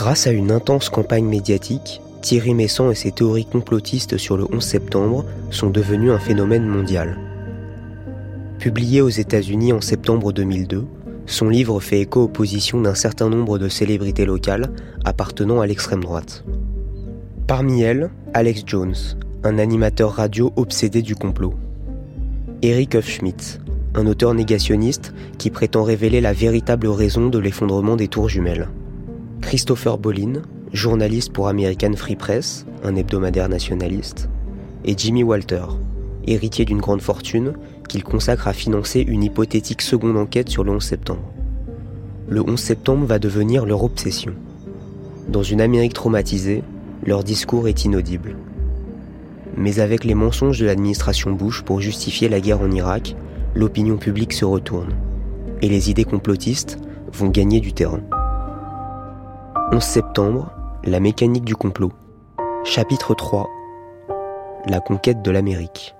Grâce à une intense campagne médiatique, Thierry Messant et ses théories complotistes sur le 11 septembre sont devenus un phénomène mondial. Publié aux États-Unis en septembre 2002, son livre fait écho aux positions d'un certain nombre de célébrités locales appartenant à l'extrême droite. Parmi elles, Alex Jones, un animateur radio obsédé du complot. Eric Huffschmidt, un auteur négationniste qui prétend révéler la véritable raison de l'effondrement des tours jumelles. Christopher Bolin, journaliste pour American Free Press, un hebdomadaire nationaliste, et Jimmy Walter, héritier d'une grande fortune qu'il consacre à financer une hypothétique seconde enquête sur le 11 septembre. Le 11 septembre va devenir leur obsession. Dans une Amérique traumatisée, leur discours est inaudible. Mais avec les mensonges de l'administration Bush pour justifier la guerre en Irak, l'opinion publique se retourne. Et les idées complotistes vont gagner du terrain. 11 septembre, la mécanique du complot. Chapitre 3. La conquête de l'Amérique.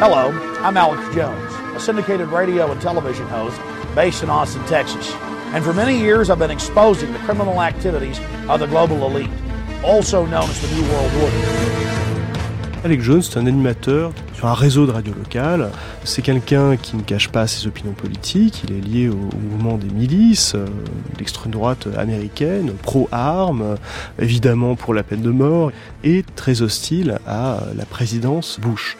Hello, I'm Alex Jones, a syndicated radio and television host based in Austin, Texas. And for many years, I've been exposing the criminal activities of the global elite, also known as the New World Order. Alex Jones, c'est un animateur sur un réseau de radio local. C'est quelqu'un qui ne cache pas ses opinions politiques. Il est lié au, mouvement des milices, euh, l'extrême droite américaine, pro-armes, évidemment pour la peine de mort, et très hostile à la présidence Bush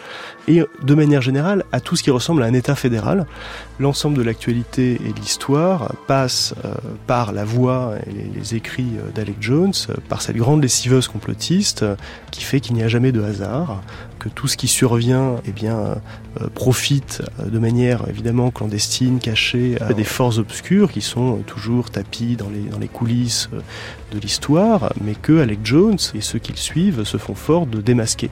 et de manière générale à tout ce qui ressemble à un État fédéral. L'ensemble de l'actualité et de l'histoire passe euh, par la voix et les, écrits euh, d'Alec Jones, par cette grande lessiveuse complotiste qui fait qu'il n'y a jamais de hasard, que tout ce qui survient eh bien, euh, profite de manière évidemment clandestine, cachée, à des forces obscures qui sont toujours dans les, dans les coulisses de l'histoire, mais que Alec Jones et ceux qui le suivent se font fort de démasquer.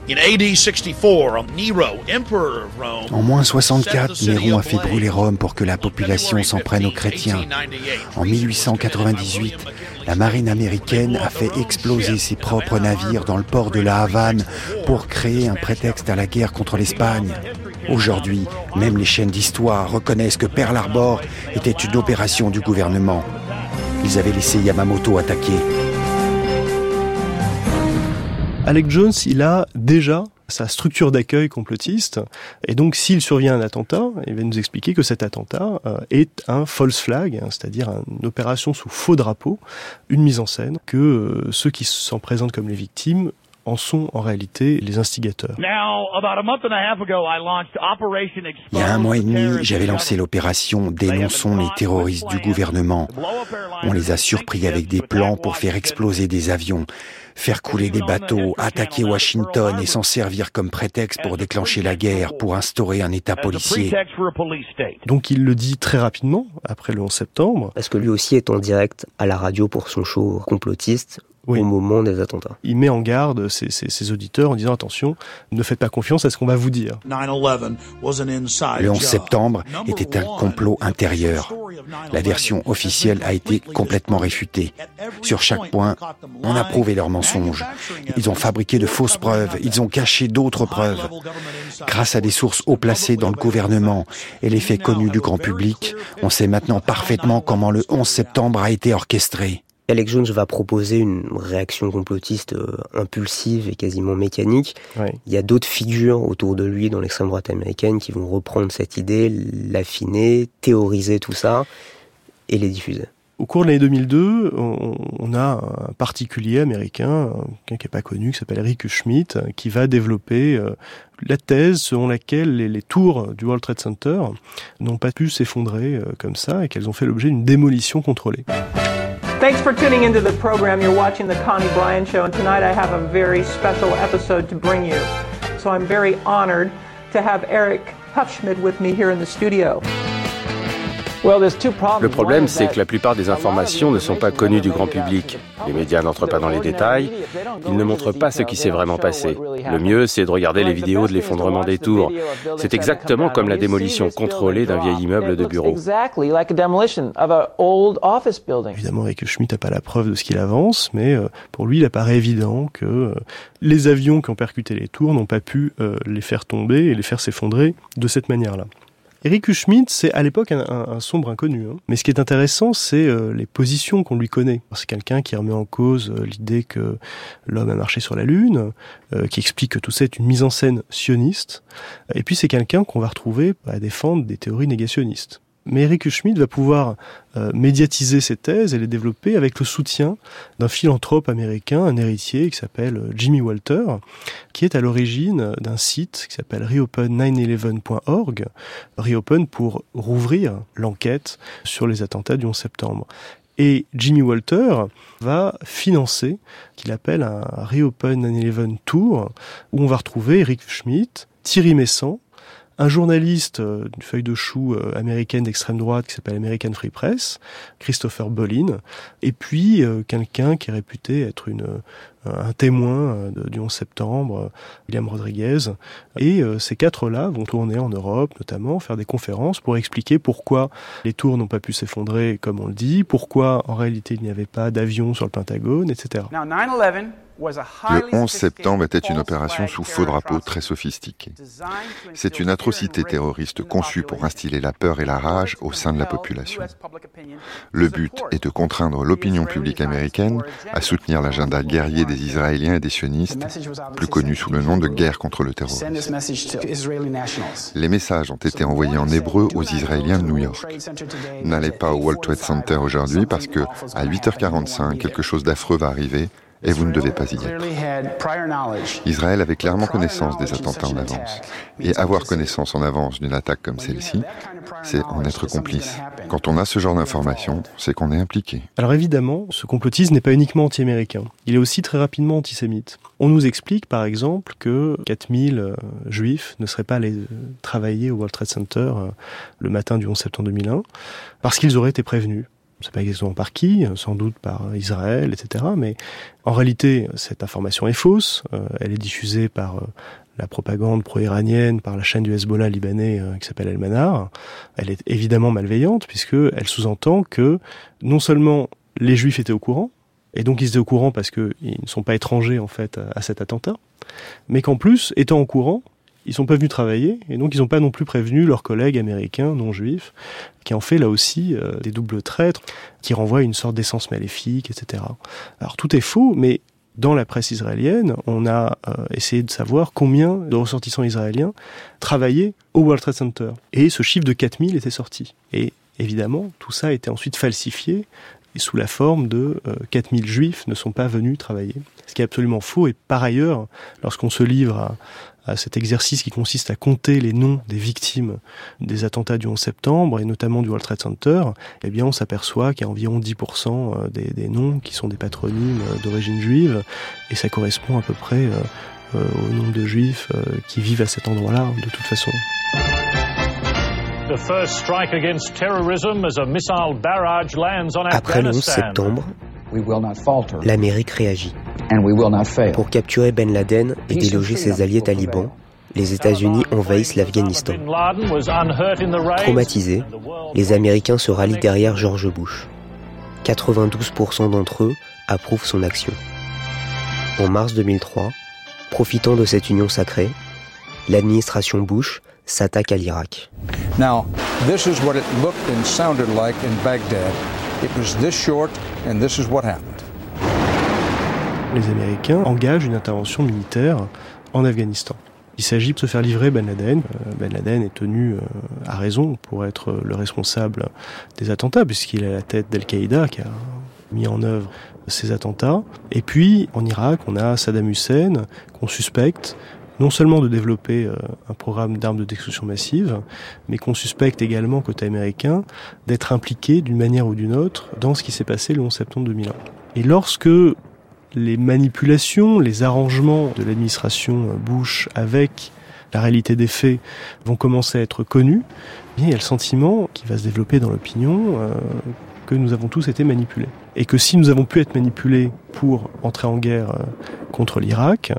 En moins 64, Néron a fait brûler Rome pour que la population s'en prenne aux chrétiens. En 1898, la marine américaine a fait exploser ses propres navires dans le port de la Havane pour créer un prétexte à la guerre contre l'Espagne. Aujourd'hui, même les chaînes d'histoire reconnaissent que Pearl Harbor était une opération du gouvernement. Ils avaient laissé Yamamoto attaquer. Alec Jones, il a déjà sa structure d'accueil complotiste. Et donc, s'il survient un attentat, il va nous expliquer que cet attentat euh, est un false flag, hein, c'est-à-dire une opération sous faux drapeau, une mise en scène, que euh, ceux qui s'en présentent comme les victimes en sont en réalité les instigateurs. Il y a un mois et demi, j'avais lancé l'opération Dénonçons les terroristes du gouvernement. On les a surpris avec des plans pour faire exploser des avions, faire couler des bateaux, attaquer Washington et s'en servir comme prétexte pour déclencher la guerre, pour instaurer un État policier. Donc il le dit très rapidement, après le 11 septembre. Parce que lui aussi est en direct à la radio pour son show complotiste au moment des attentats? Il met en garde ses, ses, auditeurs en disant attention, ne faites pas confiance à ce qu'on va vous dire. Le 11 septembre était un complot intérieur. La version officielle a été complètement réfutée. Sur chaque point, on a prouvé leurs mensonges. Ils ont fabriqué de fausses preuves, ils ont caché d'autres preuves. Grâce à des sources haut placées dans le gouvernement et les faits connus du grand public, on sait maintenant parfaitement comment le 11 septembre a été orchestré. Alex Jones va proposer une réaction complotiste euh, impulsive et quasiment mécanique. Il y a d'autres figures autour de lui dans l'extrême droite américaine qui vont reprendre cette idée, l'affiner, théoriser tout ça et les diffuser. Au cours de l'année 2002, on, a un particulier américain, quelqu'un qui n'est pas connu, qui s'appelle Eric Schmidt, qui va développer euh, la thèse selon laquelle les, tours du World Trade Center n'ont pas pu s'effondrer euh, comme ça et qu'elles ont fait l'objet d'une démolition contrôlée. Thanks for tuning into the program. You're watching the Connie Bryan Show, and tonight I have a very special episode to bring you. So I'm very honored to have Eric Huffschmidt with me here in the studio. Le problème, c'est que la plupart des informations ne sont pas connues du grand public. Les médias n'entrent pas dans les détails, ils ne montrent pas ce qui s'est vraiment passé. Le mieux, c'est de regarder les vidéos de l'effondrement des tours. C'est exactement comme la démolition contrôlée d'un vieil immeuble de bureau. Évidemment, Eric Schmidt n'a pas la preuve de ce qu'il avance, mais euh, pour lui, il apparaît évident que euh, les avions qui ont percuté les tours n'ont pas pu euh, les faire tomber et les faire s'effondrer de cette manière-là. Eric Schmidt, c'est à l'époque un, sombre inconnu. Hein. Mais ce qui est intéressant, c'est euh, les positions qu'on lui connaît. C'est quelqu'un qui remet en cause euh, l'idée que l'homme a marché sur la Lune, euh, qui explique que tout ça est une mise en scène sioniste. Et puis c'est quelqu'un qu'on va retrouver à défendre des théories négationnistes. Mais Eric Schmidt va pouvoir euh, médiatiser ses thèses et les développer avec le soutien d'un philanthrope américain, un héritier qui s'appelle euh, Jimmy Walter, qui est à l'origine d'un site qui s'appelle reopen911.org, reopen pour rouvrir l'enquête sur les attentats du 11 septembre. Et Jimmy Walter va financer qu'il appelle un Reopen 9-11 Tour, où on va retrouver Eric Schmidt, Thierry Messant, un journaliste euh, d'une feuille de chou euh, américaine d'extrême droite qui s'appelle American Free Press, Christopher Bolin, et puis euh, quelqu'un qui est réputé être une, un témoin du 11 septembre, William Rodriguez. Et ces quatre-là vont tourner en Europe, notamment, faire des conférences pour expliquer pourquoi les tours n'ont pas pu s'effondrer, comme on le dit, pourquoi en réalité il n'y avait pas d'avion sur le Pentagone, etc. Le 11 septembre était une opération sous faux drapeau très sophistiquée. C'est une atrocité terroriste conçue pour instiller la peur et la rage au sein de la population. Le but est de contraindre l'opinion publique américaine à soutenir l'agenda guerrier des Israéliens et des sionistes, plus connu sous le nom de guerre contre le terrorisme. Les messages ont été envoyés en hébreu aux Israéliens de New York. N'allez pas au World Trade Center aujourd'hui parce que à 8h45, quelque chose d'affreux va arriver et vous ne devez pas y être. Israël avait clairement connaissance des attentats en avance. Et avoir connaissance en avance d'une attaque comme celle-ci, c'est en être complice. Quand on a ce genre d'informations, c'est qu'on est impliqué. Alors évidemment, ce complotisme n'est pas uniquement anti-américain. Il est aussi très rapidement antisémite. On nous explique par exemple que 4000 euh, juifs ne seraient pas allés euh, travailler au World Trade Center euh, le matin du 11 septembre 2001 parce qu'ils auraient été prévenus ne sais pas exactement par qui, sans doute par Israël, etc. Mais en réalité, cette information est fausse. Euh, elle est diffusée par euh, la propagande pro-iranienne, par la chaîne du Hezbollah libanais euh, qui s'appelle El-Manar. Elle est évidemment malveillante puisque elle sous-entend que non seulement les Juifs étaient au courant, et donc ils étaient au courant parce qu'ils ne sont pas étrangers en fait à cet attentat, mais qu'en plus, étant au courant, ils sont pas venus travailler et donc ils n'ont pas non plus prévenu leurs collègues américains non juifs qui en fait là aussi euh, des doubles traîtres qui renvoient une sorte d'essence maléfique, etc. Alors tout est faux, mais dans la presse israélienne, on a euh, essayé de savoir combien de ressortissants israéliens travaillaient au World Trade Center. Et ce chiffre de 4000 était sorti. Et évidemment, tout ça a été ensuite falsifié sous la forme de 4000 euh, juifs ne sont pas venus travailler. Ce qui est absolument faux. Et par ailleurs, lorsqu'on se livre à, à cet exercice qui consiste à compter les noms des victimes des attentats du 11 septembre et notamment du World Trade Center, eh bien on s'aperçoit qu'il y a environ 10% euh, des, des, noms qui sont des patronymes euh, d'origine juive et ça correspond à peu près euh, au nombre de juifs qui vivent à cet endroit-là de toute façon. Après le 11 septembre, l'Amérique réagit. Pour capturer Ben Laden et déloger ses alliés talibans, les États-Unis envahissent l'Afghanistan. Traumatisés, les Américains se rallient derrière George Bush. 92% d'entre eux approuvent son action. En mars 2003, profitant de cette union sacrée, l'administration Bush s'attaque à l'Irak. Now, this is what it looked and sounded like in Baghdad. It was this short and this is what happened les Américains engagent une intervention militaire en Afghanistan. Il s'agit de se faire livrer Ben Laden. Euh, ben Laden est tenu euh, à raison pour être le responsable des attentats, puisqu'il est à la tête d'Al-Qaïda qui a mis en œuvre ces attentats. Et puis, en Irak, on a Saddam Hussein qu'on suspecte non seulement de développer euh, un programme d'armes de destruction massive, mais qu'on suspecte également, côté américain, d'être impliqué d'une manière ou d'une autre dans ce qui s'est passé le 11 septembre 2001. Et lorsque les manipulations, les arrangements de l'administration Bush avec la réalité des faits vont commencer à être connus, il y a le sentiment qui va se développer dans l'opinion euh, que nous avons tous été manipulés. Et que si nous avons pu être manipulés pour entrer en guerre euh, contre l'Irak,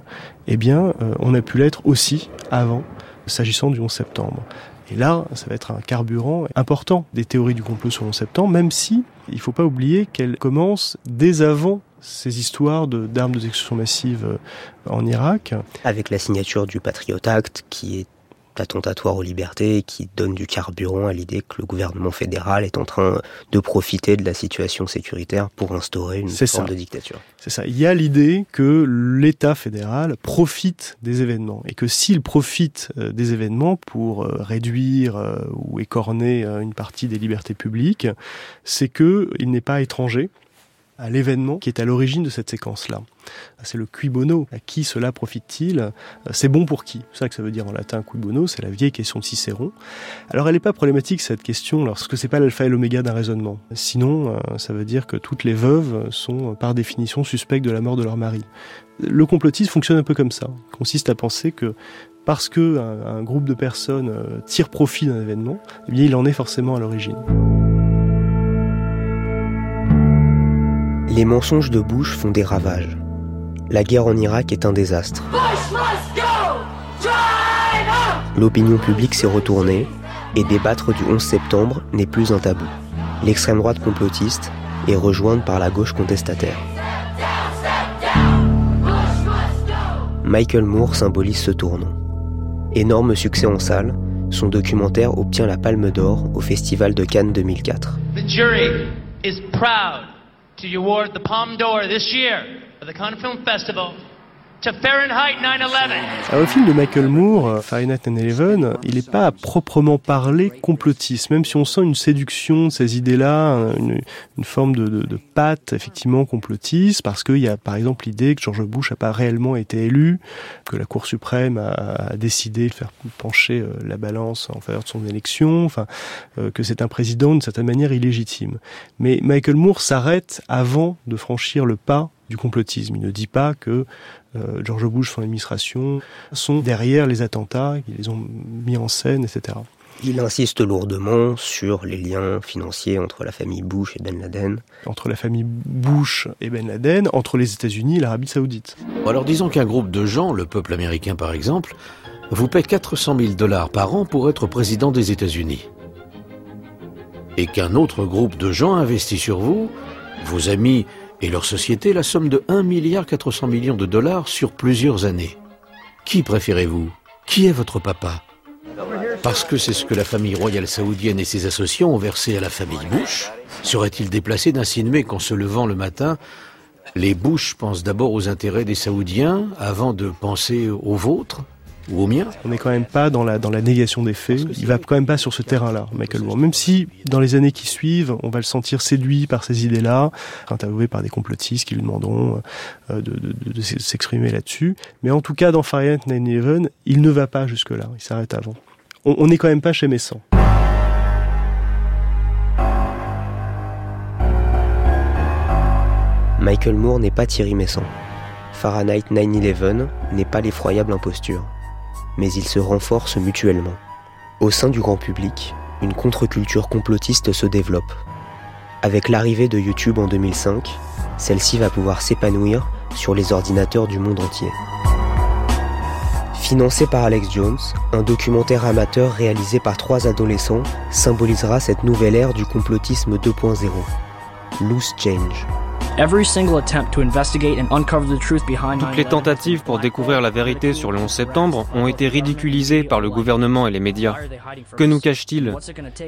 eh bien, euh, on a pu l'être aussi avant, s'agissant du 11 septembre. Et là, ça va être un carburant important des théories du complot sur le 11 septembre, même si il ne faut pas oublier qu'elles commencent dès avant ces histoires d'armes de, destruction massive euh, en Irak. Avec la signature du Patriot Act, qui est attentatoire aux libertés et qui donne du carburant à l'idée que le gouvernement fédéral est en train de profiter de la situation sécuritaire pour instaurer une forme de dictature. C'est ça. Il y a l'idée que l'État fédéral profite des événements et que s'il profite euh, des événements pour euh, réduire ou écorner une partie des libertés publiques, c'est que il n'est pas étranger à l'événement qui est à l'origine de cette séquence-là. C'est le cui bono. À qui cela profite-t-il? C'est bon pour qui? C'est ça que ça veut dire en latin cui bono, c'est la vieille question de Cicéron. Alors elle n'est pas problématique cette question lorsque c'est pas l'alpha et l'oméga d'un raisonnement. Sinon, euh, ça veut dire que toutes les veuves sont par définition suspectes de la mort de leur mari. Le complotisme fonctionne un peu comme ça. Il consiste à penser que parce que un, groupe de personnes euh, tire profit d'un événement, eh bien il en est forcément à l'origine. Les mensonges de Bush font des ravages. La guerre en Irak est un désastre. L'opinion publique s'est retournée et débattre du 11 septembre n'est plus un tabou. L'extrême droite complotiste est rejointe par la gauche contestataire. Michael Moore symbolise ce tournant. Énorme succès en salle, son documentaire obtient la Palme d'Or au Festival de Cannes 2004. The jury is proud to award the Palme d'Or this year for the Cannes Film Festival Fahrenheit 9/11. Alors, le film de Michael Moore, euh, Fahrenheit 9/11, il n'est pas à proprement parler complotiste, même si on sent une séduction de ces idées-là, une, une, forme de patte effectivement complotiste, parce qu'il y a par exemple l'idée que George Bush n'a pas réellement été élu, que la Cour suprême a, décidé de faire pencher euh, la balance en faveur de son élection, enfin euh, que c'est un président d'une certaine manière illégitime. Mais Michael Moore s'arrête avant de franchir le pas du complotisme. Il ne dit pas que euh, George Bush, son administration, sont derrière les attentats, qu'ils les ont mis en scène, etc. Il insiste lourdement sur les liens financiers entre la famille Bush et Ben Laden. Entre la famille Bush et Ben Laden, entre les États-Unis et l'Arabie Saoudite. Alors disons qu'un groupe de gens, le peuple américain par exemple, vous paie 400 000 dollars par an pour être président des États-Unis. Et qu'un autre groupe de gens investit sur vous, vos amis et leur société la somme de 1 milliard 400 millions de dollars sur plusieurs années. Qui préférez-vous? Qui est votre papa? Parce que c'est ce que la famille royale saoudienne et ses associés ont versé à la famille Bush Serait-il déplacé d'insinuer qu'en se levant le matin, les Bush pensent d'abord aux intérêts des Saoudiens avant de penser aux vôtres? Ou au mien. On n'est quand même pas dans la, dans la négation des faits. Il va quand même pas sur ce terrain-là, Michael Moore. Même si, dans les années qui suivent, on va le sentir séduit par ces idées-là, interviewé par des complotistes qui lui demanderont euh, de, de, de, s'exprimer là-dessus. Mais en tout cas, dans Fahrenheit 9-11, il ne va pas jusque-là. Il s'arrête avant. On n'est quand même pas chez Messan. Michael Moore n'est pas Thierry Messan. Fahrenheit 9-11 n'est pas l'effroyable imposture mais ils se renforcent mutuellement. Au sein du grand public, une contre-culture complotiste se développe. Avec l'arrivée de YouTube en 2005, celle-ci va pouvoir s'épanouir sur les ordinateurs du monde entier. Financé par Alex Jones, un documentaire amateur réalisé par trois adolescents symbolisera cette nouvelle ère du complotisme 2.0, Loose Change. Toutes les tentatives pour découvrir la vérité sur le 11 septembre ont été ridiculisées par le gouvernement et les médias. Que nous cache-t-il?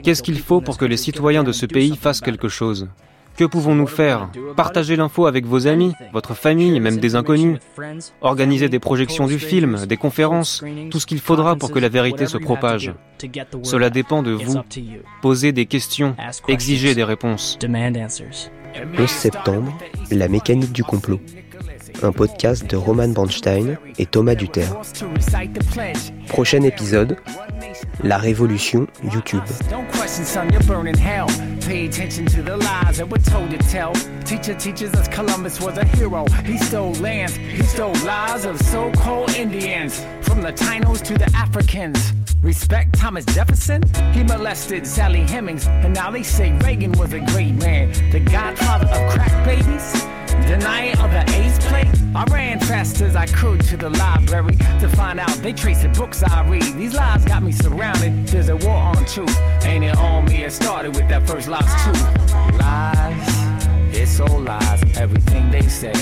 Qu'est-ce qu'il faut pour que les citoyens de ce pays fassent quelque chose? Que pouvons-nous faire? Partager l'info avec vos amis, votre famille même des inconnus. Organiser des projections du film, des conférences, tout ce qu'il faudra pour que la vérité se propage. Cela dépend de vous. Posez des questions, exigez des réponses. 11 septembre, la mécanique du complot. Un podcast de Roman Bernstein et Thomas Duterre. Prochain épisode, la révolution YouTube. pay attention to the lies that we're told to tell. Teacher teaches us Columbus was a hero. He stole lands, he stole lives of so-called Indians. From the Taínos to the Africans. Respect Thomas Jefferson? He molested Sally Hemings. And now they say Reagan was a great man. The godfather of crack babies? Night of the fast as I could to the library to find out they tracing books I read. These lies got me surrounded. There's a war on truth. Ain't it on me? It started with that first loss too. Lies, it's all lies. Everything they say.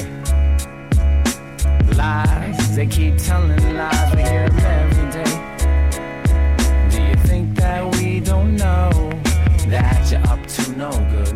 Lies, they keep telling lies. We hear them every day. Do you think that we don't know that you're up to no good?